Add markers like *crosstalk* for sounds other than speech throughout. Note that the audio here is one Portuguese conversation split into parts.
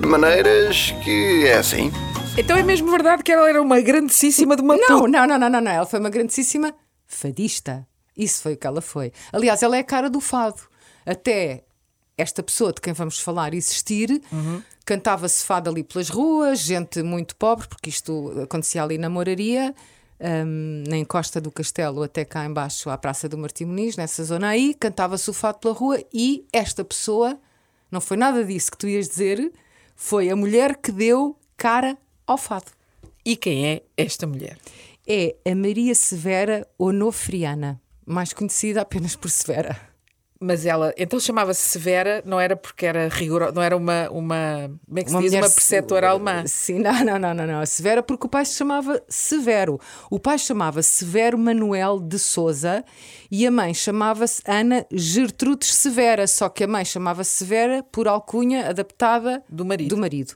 De maneiras que é assim. Então é mesmo verdade que ela era uma grandíssima de uma Não, não, não, não, não, não. Ela foi uma grandíssima fadista. Isso foi o que ela foi. Aliás, ela é a cara do fado. Até esta pessoa de quem vamos falar existir, cantava-se fado ali pelas ruas, gente muito pobre, porque isto acontecia ali na moraria, hum, na encosta do castelo, até cá embaixo à Praça do Martim Muniz, nessa zona aí, cantava-se o fado pela rua e esta pessoa, não foi nada disso que tu ias dizer, foi a mulher que deu cara ao fado. E quem é esta mulher? é a Maria Severa Onofriana, mais conhecida apenas por Severa. Mas ela, então chamava-se Severa, não era porque era rigorosa, não era uma, uma, como é que se Uma diz, uma se- preceptora alemã. Sim, não, não, não, não, não. Severa porque o pai se chamava Severo. O pai chamava Severo Manuel de Souza e a mãe chamava-se Ana Gertrudes Severa, só que a mãe chamava-se Severa por alcunha adaptada Do marido. do marido.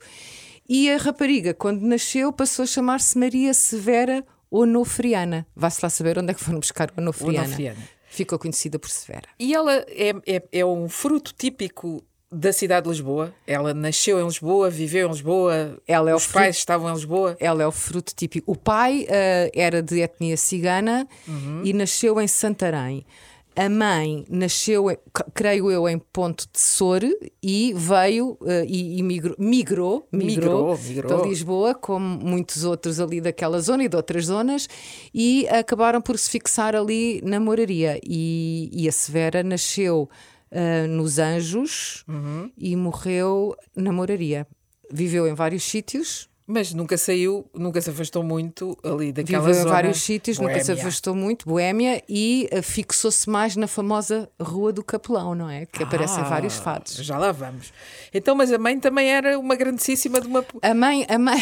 E a rapariga, quando nasceu, passou a chamar-se Maria Severa Onofriana. Vá-se lá saber onde é que foram buscar Onofriana. Onofriana. Ficou conhecida por Severa. E ela é, é, é um fruto típico da cidade de Lisboa. Ela nasceu em Lisboa, viveu em Lisboa, Ela é os fruto- pais estavam em Lisboa. Ela é o fruto típico. O pai eh, era de etnia cigana e nasceu em Santarém. A mãe nasceu, creio eu, em Ponte de Sor e veio eh, e, e migrou, migrou, Migrou, migrou. para Lisboa, como muitos outros ali daquela zona e de outras zonas, e acabaram por se fixar ali na moraria. E, e a Severa nasceu eh, nos Anjos Uhum. e morreu na moraria. Viveu em vários sítios, Mas nunca saiu, nunca se afastou muito ali daquela Viveu em zona. vários sítios, nunca se boémia. afastou muito, Boémia, e eh, fixou-se mais na famosa Rua do Capelão, não é? Que aparece em Ah, vários fados. Já lá vamos. Então, mas a mãe também era uma grandíssima de uma. A mãe, a mãe,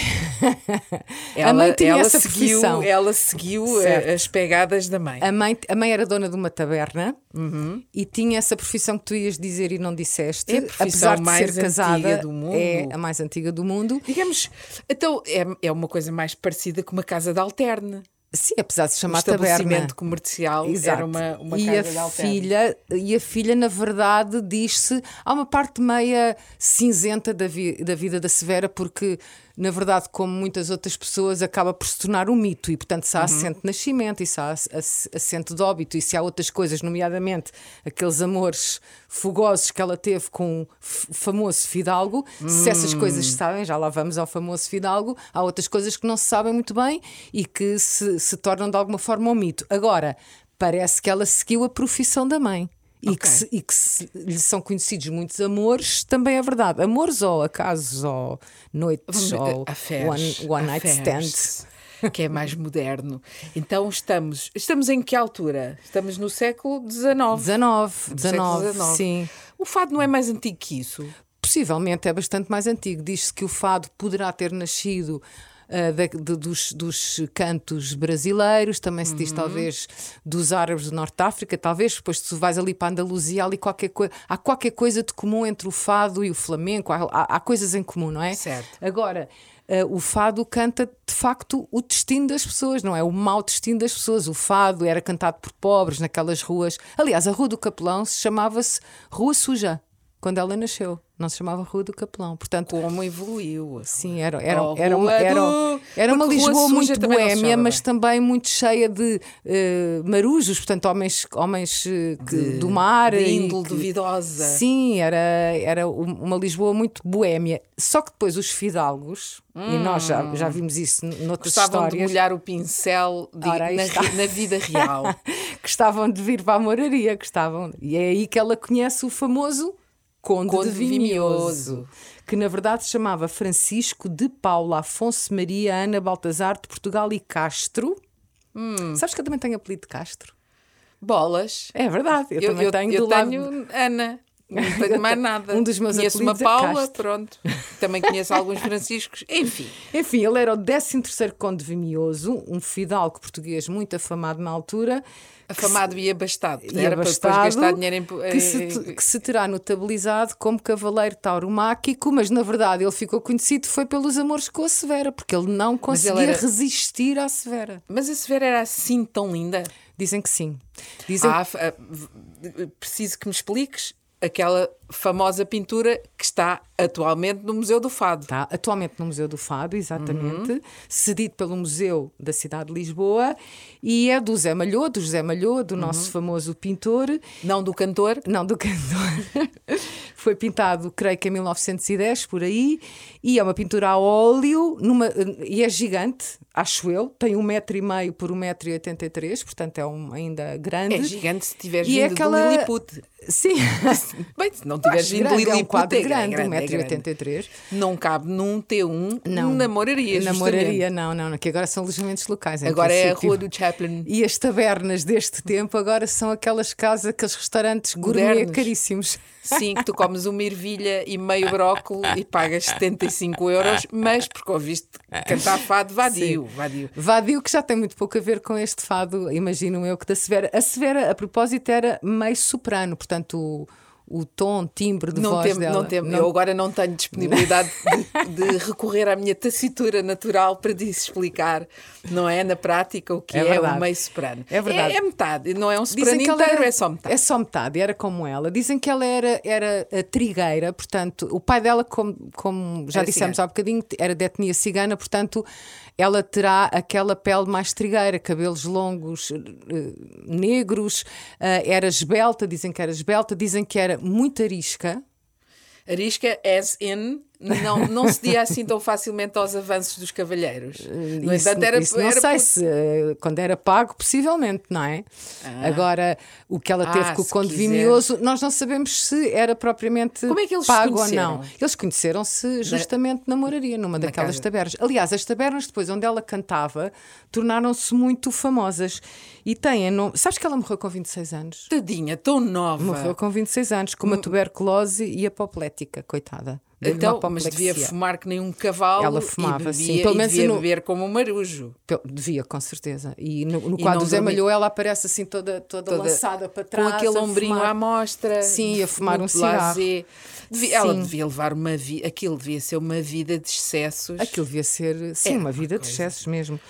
Ela, *laughs* a mãe tinha ela essa seguiu, profissão. Ela seguiu Certo. a- as pegadas da mãe. A mãe, a mãe era dona de uma taberna Uhum. e tinha essa profissão que tu ias dizer e não disseste. É apesar de mais ser casada, antiga do mundo. é a mais antiga do mundo. Digamos, então é, é uma coisa mais parecida com uma casa de alterne. Sim, apesar de se chamar taberna. estabelecimento comercial Exato. era uma, uma e casa a filha e a filha na verdade diz-se há uma parte meia cinzenta da, vi- da vida da Severa porque na verdade como muitas outras pessoas acaba por se tornar um mito e portanto se há Uhum. assente de nascimento e se há ass- ass- assente de óbito e se há outras coisas nomeadamente aqueles amores fogosos que ela teve com o famoso Fidalgo se essas Hum. coisas se sabem já lá vamos ao famoso Fidalgo há outras coisas que não se sabem muito bem e que se, se tornam de alguma forma um mito agora parece que ela seguiu a profissão da mãe. E, que, se- e que se- lhe são conhecidos muitos amores, também é verdade. Amores ou acasos ou noites ou Affairs, one, one night stands. Que é mais moderno. Então estamos. Estamos em que altura? Estamos no século XIX. 19, Do século 19, XIX. sim. O fado não é mais antigo que isso. Possivelmente é bastante mais antigo. Diz-se que o fado poderá ter nascido ah, da- de- dos, dos cantos brasileiros, também se Uhum. diz talvez dos árabes do Norte de África, talvez depois tu vais ali para a Andaluzia, ali qualquer há qualquer coisa de comum entre o fado e o flamenco, há, há- há coisas em comum, não é? Certo. Agora, ah, o fado canta de facto o destino das pessoas, não é? O mau destino das pessoas. O fado era cantado por pobres naquelas ruas. Aliás, a Rua do Capelão se chamava-se Rua Suja quando ela nasceu. Não se chamava Rua do Capelão. Portanto, Como evoluiu. Sim, era, era, Oh, era, uma, era, do- era uma Lisboa muito boémia, mas bem. também muito cheia de eh, marujos, portanto, homens, homens eh, que- do mar. de índole que- duvidosa. Sim, era, era um- uma Lisboa muito boémia. Só que depois os fidalgos, e nós já, já vimos isso noutras Hum. Gostavam de histórias, molhar o pincel de- Ora, na, na vida real. *laughs* gostavam de vir para a moraria, gostavam. E é aí que ela conhece o famoso Conde, Conde de Vimioso, que na verdade se chamava Francisco de Paula Afonso Maria Ana Baltazar de Portugal e Castro. Hum. Sabes que eu também tenho apelido de Castro? Bolas. É verdade, eu, também tenho eu do lado. tenho Ana. Não tenho mais nada. Um dos meus conheço uma é Paula, Castro. pronto. Também conheço alguns Franciscos. Enfim. Enfim, ele era o 13º Conde de Vimioso, um fidalgo português muito afamado na altura. Afamado e abastado. e Era para depois abastado, gastar dinheiro em. que, se, que se terá notabilizado como cavaleiro tauromáquico, mas na verdade ele ficou conhecido foi pelos amores com a Severa, porque ele não conseguia ele era- resistir à Severa. Mas a Severa era assim tão linda? Dizem que sim. Dizem Ah, ah, preciso que me expliques aquela famosa pintura que está atualmente no Museu do Fado. Está atualmente no Museu do Fado, exatamente, Uhum. cedido pelo Museu da Cidade de Lisboa e é do Zé Malhô, do José Malhô, do Uhum. nosso famoso pintor, Não do cantor, não do cantor. *laughs* Foi pintado, creio que em 1910, por aí, e é uma pintura a óleo, numa, e é gigante, acho eu, tem um metro e meio por um metro e oitenta e três, portanto é um, ainda grande. é gigante se tiveres E é vindo aquela- do Lilliput. Sim, *laughs* Bem, se não tiveres vindo do grande, é um quadro é grande, grande, é 1,83m. Não cabe num T1 Não. na moraria, Na moraria, não, não, não, que agora são alojamentos locais. em Agora é a. Rua do Chaplin. E as tabernas deste tempo agora são aquelas casas, aqueles restaurantes gourmet Modernos. caríssimos. Sim, que tu comes uma ervilha e meio brócolis e pagas 75 euros, mas porque ouviste cantar fado vadio, vadio. Vadio que já tem muito pouco a ver com este fado, imagino eu, que da Severa. A Severa, a propósito, era meio soprano, portanto o, o tom, timbre de Não voz tem, dela. não tem, Eu agora não tenho disponibilidade *laughs* de, de recorrer à minha tessitura natural para explicar, não é? Na prática, o que É é, um meio soprano. É verdade. É, metade, não é um soprano Dizem inteiro, era, é só metade. É só metade, era como ela. Dizem que ela era, era a trigueira, portanto, o pai dela, como, como já Era dissemos cigano. há bocadinho, era de etnia cigana, portanto, ela terá aquela pele mais trigueira, cabelos longos, eh, negros, eh, era esbelta, dizem que era esbelta, dizem que era muito arisca. Arisca, as in, não, não se dia assim tão facilmente aos avanços dos cavalheiros. No Isso- entanto, era, isso não era sei por- se eh, quando era pago, possivelmente, não é? Agora, o que ela teve Ah, com o Conde. Vimioso, nós não sabemos se era propriamente Como é que eles pago ou não. Eles conheceram-se justamente na moraria, numa daquelas casa. tabernas. Aliás, as tabernas depois onde ela cantava tornaram-se muito famosas e têm. Sabes que ela morreu com 26 anos? Tadinha, tão nova. Morreu com 26 anos, com uma tuberculose e apoplética, coitada. Então, mas devia fumar que nem um cavalo Ela e fumava, bebia, sim. Pelo e menos devia no- beber como um marujo. Devia, com certeza. E no, no E quadro do Zé Malhou ela aparece assim toda, toda, Toda- lançada para Com trás. aquele a ombrinho fumar. à mostra. Sim, de- a fumar um cigarro. Devia- ela devia levar uma vida. Aquilo devia ser uma vida de excessos. Aquilo devia ser, sim, É uma vida de coisa. excessos mesmo.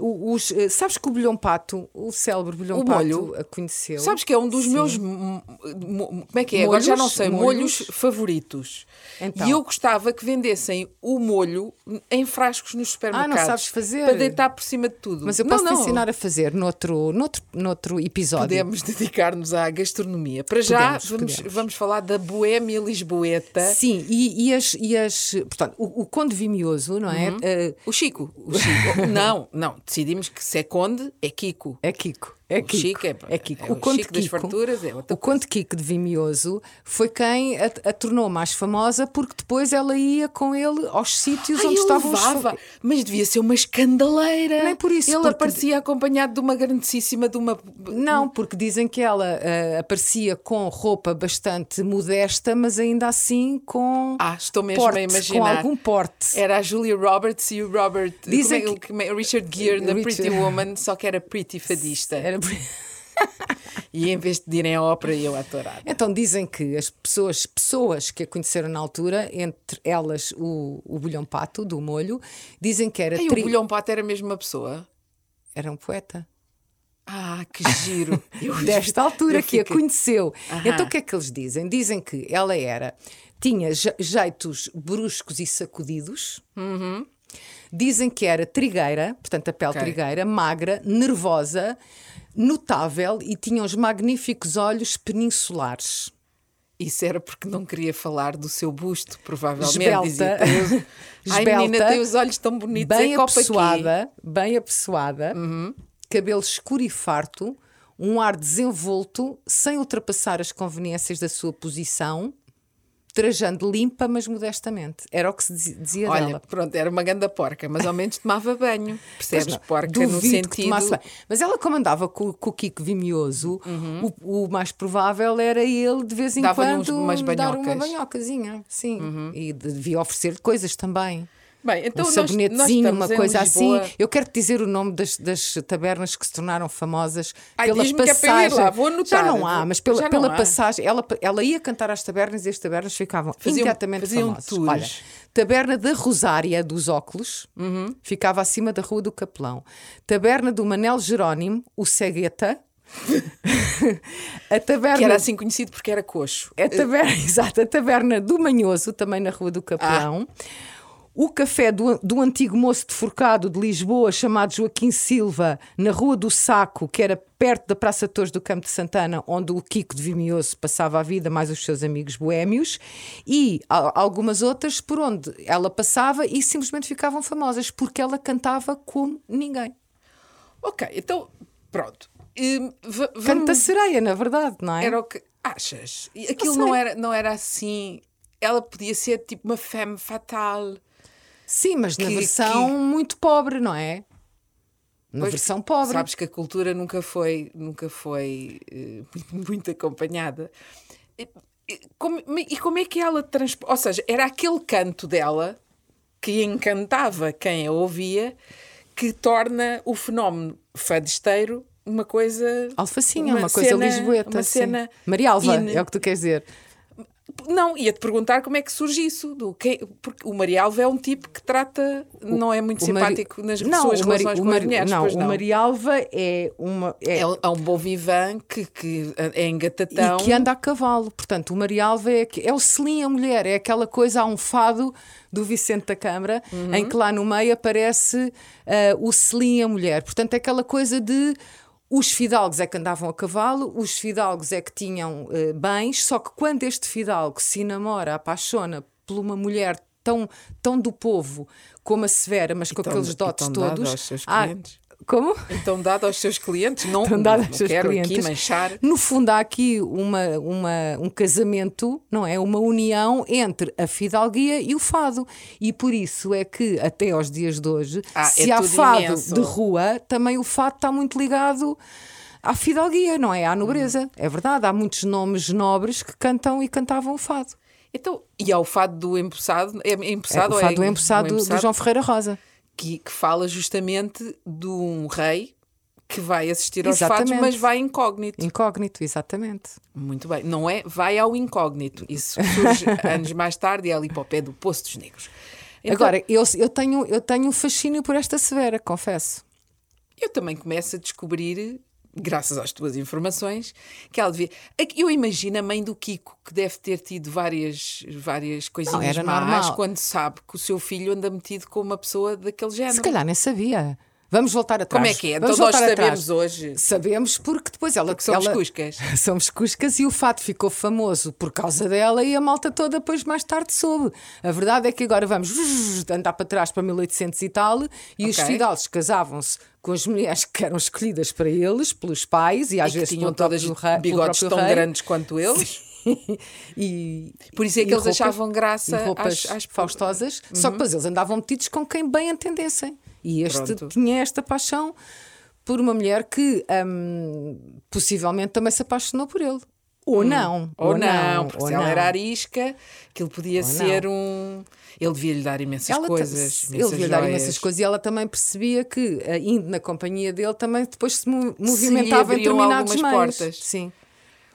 Os, eh, sabes que o Bolhão Pato, o célebre Bolhão O Pato, molho. a conheceu. Sabes que é um dos meus. m- m- Como é que é? Agora já não Molhos? sei. Molhos, Molhos? favoritos. Então. E eu gostava que vendessem o molho em frascos nos supermercados. Ah, sabes fazer? Para deitar por cima de tudo. Mas eu Não, posso te não. ensinar a fazer noutro, noutro, noutro episódio. Podemos dedicar-nos à gastronomia. Para já, Podemos, vamos, podemos. vamos falar da Boémia Lisboeta. Sim, e, e as, e as. Portanto, o, o Conde Vimioso, não é? Uhum. Eh, O Chico. O Chico. *laughs* não, não. Decidimos que se é Conde, é Kiko. É Kiko. É O Kiko. Chico é- é Kiko. é o Conde Chico das farturas é outra O Conde Kiko de Vimioso foi quem a, a tornou mais famosa porque depois ela ia com ele aos sítios Ai, onde estavam os levava, fa- mas devia ser uma escandaleira. Nem por isso, Ele porque- aparecia acompanhado de uma grandíssima de uma. Não, porque dizem que ela ah, aparecia com roupa bastante modesta, mas ainda assim com Ah, estou mesmo porte, a com imaginar. algum porte. Era a Julia Roberts e o Robert. Dizem é, que- o Richard Gere na Richard- Pretty Woman, só que era Pretty Fadista. Era... *laughs* E em vez de irem à ópera, eu à tourada. Então dizem que as pessoas, pessoas que a conheceram na altura, entre elas o, o Bolhão Pato, do molho, dizem que era, tri- o Bolhão Pato era mesmo uma pessoa. era um poeta. Ah, que giro. *laughs* Desta altura que a conheceu. Aham. Então o que é que eles dizem? Dizem que ela era, tinha je- jeitos bruscos e sacudidos. Dizem que era trigueira, portanto a pele Ok. trigueira, magra, nervosa, notável e tinha uns magníficos olhos peninsulares. Isso era porque não queria falar do seu busto, provavelmente. Esbelta. Dizia, "Tem os- Ai, menina, Esbelta, tem os olhos tão bonitos. bem. Uhum. apessoada, bem apessoada, cabelo escuro e farto, um ar desenvolto, sem ultrapassar as conveniências da sua posição, trajando limpa, mas modestamente. Era o que se dizi- dizia Olha, dela. pronto, era uma ganda porca, mas ao menos tomava banho. *laughs* Percebes? não, Porca no sentido. Mas ela, como andava com, com o Kiko Vimioso, Uhum. o, o mais provável era ele, de vez em uns- quando, umas dar uma banhocas. Uhum. banhocazinha. Sim. E devia oferecer coisas também. Bem, então um nós- nós sabonetezinho, estamos uma coisa assim. Eu quero te dizer o nome das, das tabernas que se tornaram famosas Ai, pela é passagem. lá, vou anotar. Já não há, mas pela, pela há. passagem. Ela, ela ia cantar às tabernas e as tabernas ficavam Faziam- imediatamente faziam famosas. tours. Olha, Taberna da Rosária dos Óculos, Uhum. ficava acima da Rua do Capelão. Taberna do Manel Jerónimo, o Cegueta. *laughs* a taberna. Que era assim conhecido porque era coxo. A taberna, *laughs* exato, a taberna do Manhoso, também na Rua do Capelão. O café do, do antigo moço de Forcado de Lisboa, chamado Joaquim Silva, na Rua do Saco, que era perto da Praça Torres do Campo de Santana, onde o Kiko de Vimioso passava a vida, mais os seus amigos boémios, e algumas outras por onde ela passava e simplesmente ficavam famosas, porque ela cantava como ninguém. Ok, então pronto. Hum, va- Canta vamos- sereia, na verdade, não é? Era o que achas? Aquilo sei. não era, não era assim. Ela podia ser tipo uma femme fatale. Sim, mas na Que- versão muito pobre, não é? Na Pois, versão pobre. Sabes que a cultura nunca foi, nunca foi eh, *laughs* muito, acompanhada. E, como, e como é que ela transporta? Ou seja, era aquele canto dela que encantava quem a ouvia que torna o fenómeno fadisteiro uma coisa. Alfacinha, uma, coisa cena- lisboeta. Uma sim. cena. Maria Alva, in. é o que tu queres dizer. Não, ia-te perguntar como é que surge isso. Do que, porque o Marialva é um tipo que trata, não é muito O Mari- simpático nas não, suas o Mari- relações o com as Mari- mulheres. Não, pois o Marialva é uma. É, É, é um bom vivan que, que é engatatão. e que anda a cavalo. Portanto, o Marialva é, que- é o selim a mulher, é aquela coisa, há um fado do Vicente da Câmara, Uhum. em que lá no meio aparece ah, o selim a mulher. Portanto, é aquela coisa de. Os fidalgos é que andavam a cavalo, os fidalgos é que tinham eh, bens, só que quando este fidalgo se namora, apaixona por uma mulher tão, tão do povo como a Severa, mas com tão- aqueles e dotes todos. há-. Como? Então, dado aos seus clientes, não, Estão não, dadas aos quero clientes. aqui manchar. No fundo, há aqui uma, uma, um casamento, não é? Uma união entre a fidalguia e o fado. E por isso é que, até aos dias de hoje, Ah, se é há fado imenso. de rua, também o fado está muito ligado à fidalguia, não é? À nobreza. É verdade, há muitos nomes nobres que cantam e cantavam o fado. Então, e ao fado do empossado, é É, empossado o ou fado do é empossado um do João Ferreira Rosa. Que, que fala justamente de um rei que vai assistir aos Exatamente. mas vai incógnito. Incógnito, exatamente. Muito bem. Não é vai ao incógnito. Isso surge *laughs* anos mais tarde e é ali para o pé do Poço dos Negros. Então, Agora, eu, eu, tenho, eu tenho um fascínio por esta Severa, confesso. eu também começo a descobrir, graças às tuas informações, que ela devia. Eu imagino a mãe do Kiko, que deve ter tido várias, várias coisinhas era más normal. quando sabe que o seu filho anda metido com uma pessoa daquele género. Se calhar nem sabia. Vamos voltar atrás. Como é que é? Vamos Então nós voltar sabemos atrás. hoje. Sabemos porque depois ela. Porque somos ela- cuscas. *laughs* Somos cuscas e o fato ficou famoso por causa dela e a malta toda depois mais tarde soube. A verdade é que agora vamos andar para trás para 1800 e tal e os Ok. fidalgos casavam-se com as mulheres que eram escolhidas para eles, pelos pais e às E vezes tinham todas rei- bigodes tão rei. grandes quanto eles. *laughs* e, Por isso é que eles achavam graça roupas às- às- faustosas, só que depois eles andavam metidos com quem bem entendessem. E este Pronto. tinha esta paixão por uma mulher que hum, possivelmente também se apaixonou por ele. Ou não. Hum. Ou, não, porque ou se ela não. era arisca, aquilo podia Ou ser um. Ele devia-lhe dar imensas Ela coisas. ele imensas devia dar joias. imensas coisas e ela também percebia que, eh, indo na companhia dele, também depois se mo- movimentava em determinados meios. portas. Sim.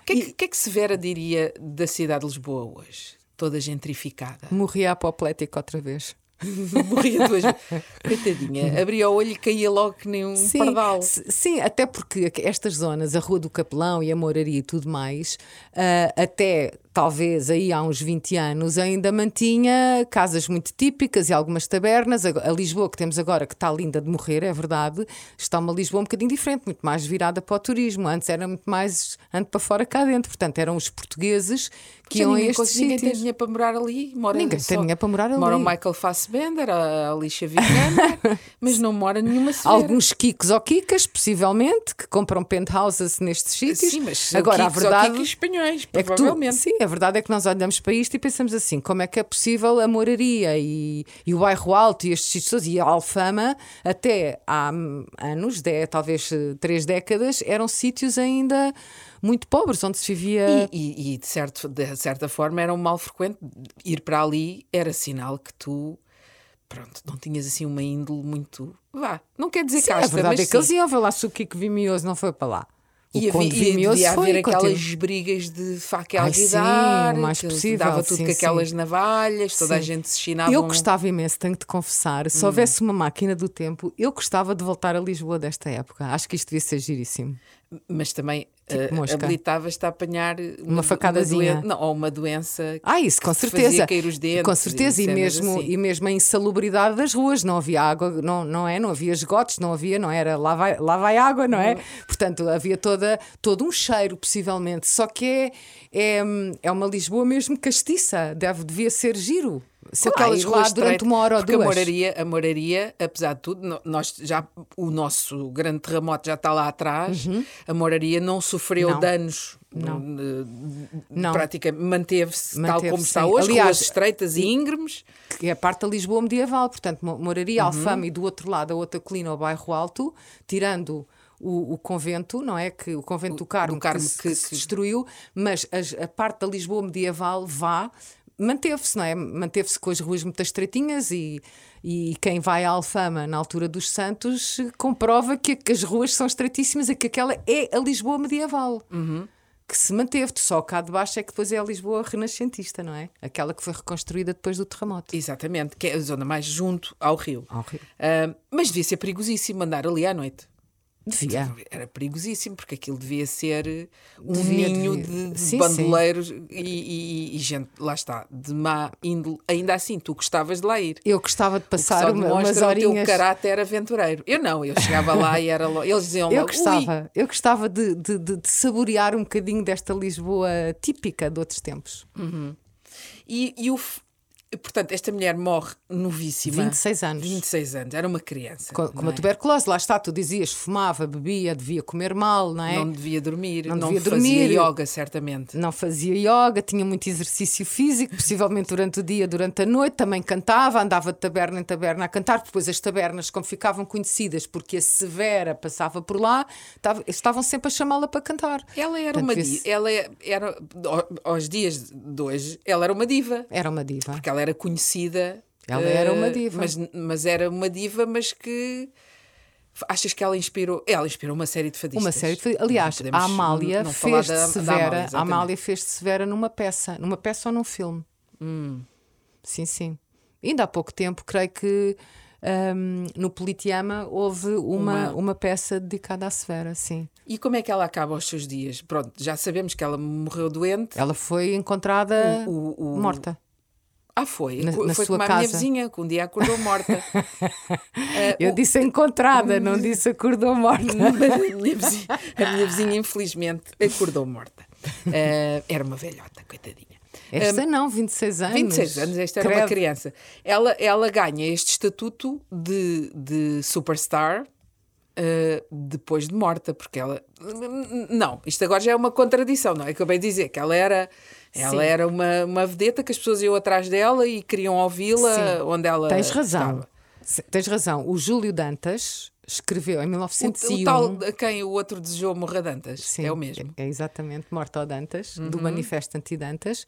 O que, é que, o que é que Severa diria da cidade de Lisboa hoje? Toda gentrificada. Morria apoplética outra vez. *laughs* Morria duas vezes. Coitadinha, abria o olho e caía logo que nem um Sim, pardal. sim, até porque estas zonas, a Rua do Capelão e a Moraria e tudo mais, ah, até talvez aí há uns 20 anos, ainda mantinha casas muito típicas e algumas tabernas. A, a Lisboa que temos agora, que está linda de morrer, é verdade, está uma Lisboa um bocadinho diferente, muito mais virada para o turismo. Antes era muito mais ando para fora cá dentro. Portanto, eram os portugueses que iam a estes cons- ninguém tem sítios. dinheiro para morar ali. Mora Ninguém só- tem dinheiro para morar ali. Mora o Michael Fassbender, a Alicia Vikander, *laughs* mas não mora nenhuma Severa. Alguns kikos ou kikas, possivelmente, que compram penthouses nestes sítios. Sim, mas Agora, a kikos ou verdade kikos espanhóis, é que tu, provavelmente. sim, a verdade é que nós olhamos para isto e pensamos assim: como é que é possível a moraria e, e o bairro alto e estes sítios e a Alfama, até há hum, anos, talvez eh, três décadas, eram sítios ainda muito pobres, onde se vivia. E, e- e, de, certo, de certa forma era um mal frequente. Ir para ali era sinal que tu, pronto, não tinhas assim uma índole muito. Vá, não quer dizer Sim, a casta, verdade mas é que eles sim. iam ver lá se o Kiko Vimioso não foi para lá. E, havia, e devia foi haver aquelas brigas de faca Ai, sim, o mais possível, dava tudo sim, com aquelas sim. navalhas, toda a Sim. gente se chinava. Eu gostava imenso, tenho de confessar. Hum. Se houvesse uma máquina do tempo, eu gostava de voltar a Lisboa desta época. Acho que isto devia ser giríssimo. Mas também eh, mosca. habilitavas-te a apanhar uma, facadazinha. doen- não, ou uma doença. Ah, isso, com certeza. Cair os dentes. com certeza, e, cenas mesmo, assim. e mesmo a insalubridade das ruas, não havia água, não, não é? Não havia esgotos, não havia, não era lá vai, lá vai água, não é? Portanto, havia toda, todo um cheiro, possivelmente. Só que é, é, é uma Lisboa mesmo castiça, deve, devia ser giro. Se Claro, aquelas e ruas durante uma hora ou porque duas. A moraria, a moraria, apesar de tudo, nós já, o nosso grande terremoto já está lá atrás, a moraria não sofreu Uhum. Não. danos. Não. Não. Praticamente manteve-se tal Manteve-se, como está sim. hoje, Aliás, ruas estreitas e íngremes. que é a parte da Lisboa medieval, portanto, mo- moraria Uhum. Alfama e do outro lado a outra colina, o bairro Alto, tirando o, o convento, não é? Que o convento do Carmo, do Carmo que, se- que- que se destruiu, mas as- a parte da Lisboa medieval vá. Manteve-se, não é? Manteve-se com as ruas muito estreitinhas e, e quem vai à Alfama na altura dos Santos comprova que, que as ruas são estreitíssimas e que aquela é a Lisboa medieval. Que se manteve, só cá de baixo é que depois é a Lisboa renascentista, não é? Aquela que foi reconstruída depois do terremoto. Exatamente, que é a zona mais junto ao rio. Ao rio. Ah, mas devia ser perigosíssimo andar ali à noite. Devia. Era perigosíssimo, porque aquilo devia ser um Devia, ninho devia. de, Sim, bandoleiros e, e- e gente, lá está, de má índole. Ainda assim, tu gostavas de lá ir. Eu gostava de O que passar só uma, umas demonstra o teu horinhas. caráter aventureiro. Eu não, eu chegava lá e era logo. Eles diziam Eu logo, "Ui, gostava, eu gostava de, de- de- saborear um bocadinho desta Lisboa típica de outros tempos. E, e o. Portanto, esta mulher morre novíssima. 26 anos. 26 anos, era uma criança. Com, com é? tuberculose, lá está, tu dizias, fumava, bebia, devia comer mal, não é? Não devia dormir, Não não, devia fazia dormir. yoga, certamente. Não fazia yoga, tinha muito exercício físico, possivelmente durante o dia, durante a noite, também cantava, andava de taberna em taberna a cantar, depois as tabernas, como ficavam conhecidas porque a Severa passava por lá, tava- estavam sempre a chamá-la para cantar. Ela era Portanto, uma diva. Ela é- era, ao- aos dias de hoje, ela era uma diva. Era uma diva. Porque ela era conhecida. Ela era uma eh, diva. Mas, mas era uma diva, mas que. Achas que ela inspirou? Ela inspirou uma série de fadistas. Uma série de... Aliás, Não podemos a Amália fez da- de da Severa. Amália, a. Amália fez Severa numa peça, numa peça ou num filme. Hum. Sim, sim. Ainda há pouco tempo, creio que hum, no Politeama houve uma, Uma- uma peça dedicada à Severa, sim. E como é que ela acaba os seus dias? Pronto, já sabemos que ela morreu doente. Ela foi encontrada O- o- morta. Ah, foi. Na- na foi sua como a minha casa. vizinha, que um dia acordou morta. Eh, *laughs* Eu disse encontrada, não disse acordou morta. a, *laughs* minha vizinha, a minha vizinha, infelizmente, acordou morta. Eh, era uma velhota, coitadinha. Esta não, 26 anos. 26 anos, esta era uma Credo. criança. Ela, ela ganha este estatuto de, de superstar eh, depois de morta, porque ela. Não, isto agora já é uma contradição, não é? Acabei de dizer que ela era. Ela Sim. era uma, uma vedeta que as pessoas iam atrás dela e queriam ouvi-la onde ela. Tens razão. estava. Tens razão. O Júlio Dantas escreveu em O, 1901. o tal a quem o outro desejou morrer de antes. Sim, é o mesmo. Uhum. É exatamente, Morto ao Dantas, do Manifesto Anti-Dantas.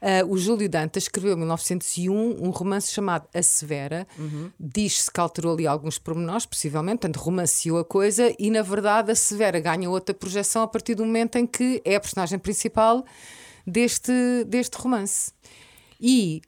Ah, o Júlio Dantas escreveu em 1901 um romance chamado A Severa. Uhum. Diz-se que alterou ali alguns pormenores, possivelmente, portanto, romanceou a coisa e, na verdade, a Severa ganha outra projeção a partir do momento em que é a personagem principal deste, deste romance. E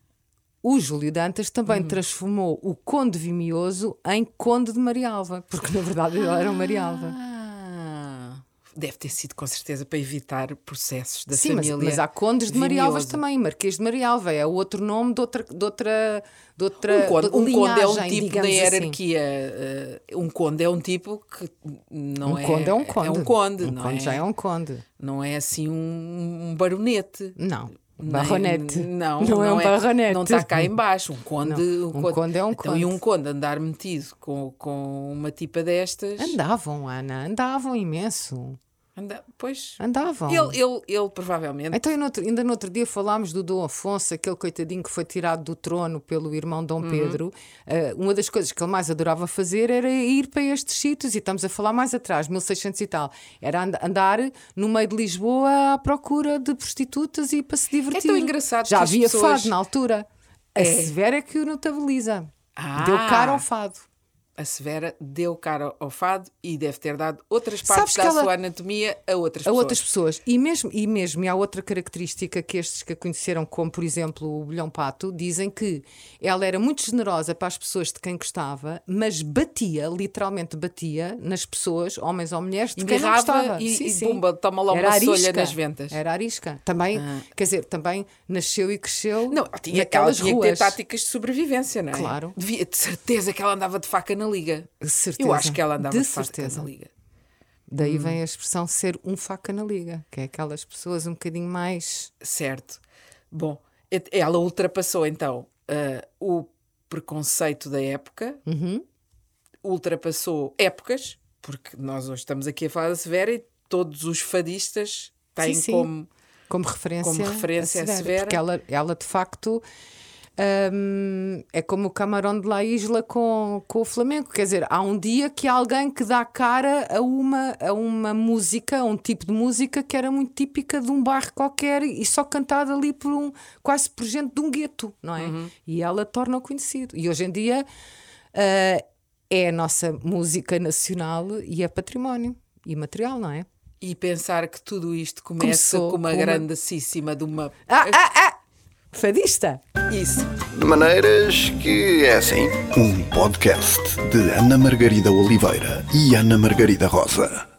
o Júlio Dantas também Uhum. transformou o Conde Vimioso em Conde de Marialva, porque na verdade ele era um Marialva. Ah, deve ter sido com certeza para evitar processos da Sim, mas, família. mas há condes de Marialvas também. Marquês de Marialva é outro nome de outra. De outra, de outra Um conde, de um conde é um linhagem, tipo na assim. hierarquia. eh, um conde é um tipo que não Um é. conde é um conde. É um conde, Um não conde é? já é um conde. Não é assim um, um baronete. Não. Barronete. Não, não, é um barronete. Não está cá em baixo. Um conde, Não, um conde é um Então, E conde. um conde andar metido com, com uma tipa destas. Andavam, Ana, andavam imenso. Anda, pois. Andavam. Ele, ele, ele provavelmente. Então, no outro- ainda no outro dia falámos do Dom Afonso, aquele coitadinho que foi tirado do trono pelo irmão Dom Pedro. Eh, uma das coisas que ele mais adorava fazer era ir para estes sítios, e estamos a falar mais atrás, 1600 e tal. Era and- andar no meio de Lisboa à procura de prostitutas e para se divertir. tão engraçado Já havia pessoas- fado na altura. A Severa é que o notabiliza. Ah. Deu cara ao fado. A Severa deu cara ao fado e deve ter dado outras partes da ela- sua anatomia a outras a pessoas. outras pessoas. E mesmo, e mesmo, e há outra característica que estes que a conheceram, como por exemplo o Bolhão Pato, dizem que ela era muito generosa para as pessoas de quem gostava, mas batia, literalmente batia, nas pessoas, homens ou mulheres, de quem não gostava. e- Sim, e sim. pumba, toma lá Era uma solha arisca. nas ventas. Era arisca. Também, quer dizer, também nasceu e cresceu Não, tinha, aquela, naquelas tinha que ter táticas de sobrevivência, não é? Claro. Devia, de certeza que ela andava de faca na liga. Certeza. Eu acho que ela andava de, De certeza. na liga. Daí Hum. vem a expressão ser um faca na liga, que é aquelas pessoas um bocadinho mais. Certo. Bom, ela ultrapassou então ah, o preconceito da época, Uhum. ultrapassou épocas, porque nós hoje estamos aqui a falar da Severa e todos os fadistas têm Sim, sim. como. como referência, Como referência a Severa. Porque ela, ela de facto hum, é como o Camarão de La Isla com, com o Flamengo. Quer dizer, há um dia que há alguém que dá cara a uma, a uma música, a um tipo de música que era muito típica de um bairro qualquer e só cantada ali por um quase por gente de um gueto, não é? Uhum. E ela torna-o conhecido. E hoje em dia ah, é a nossa música nacional e é património imaterial, não é? E pensar que tudo isto começa Começou com uma com uma- grandíssima de uma. Ah, ah, ah! Fadista! Isso. De maneiras que é assim. Um podcast de Ana Margarida Oliveira e Ana Margarida Rosa.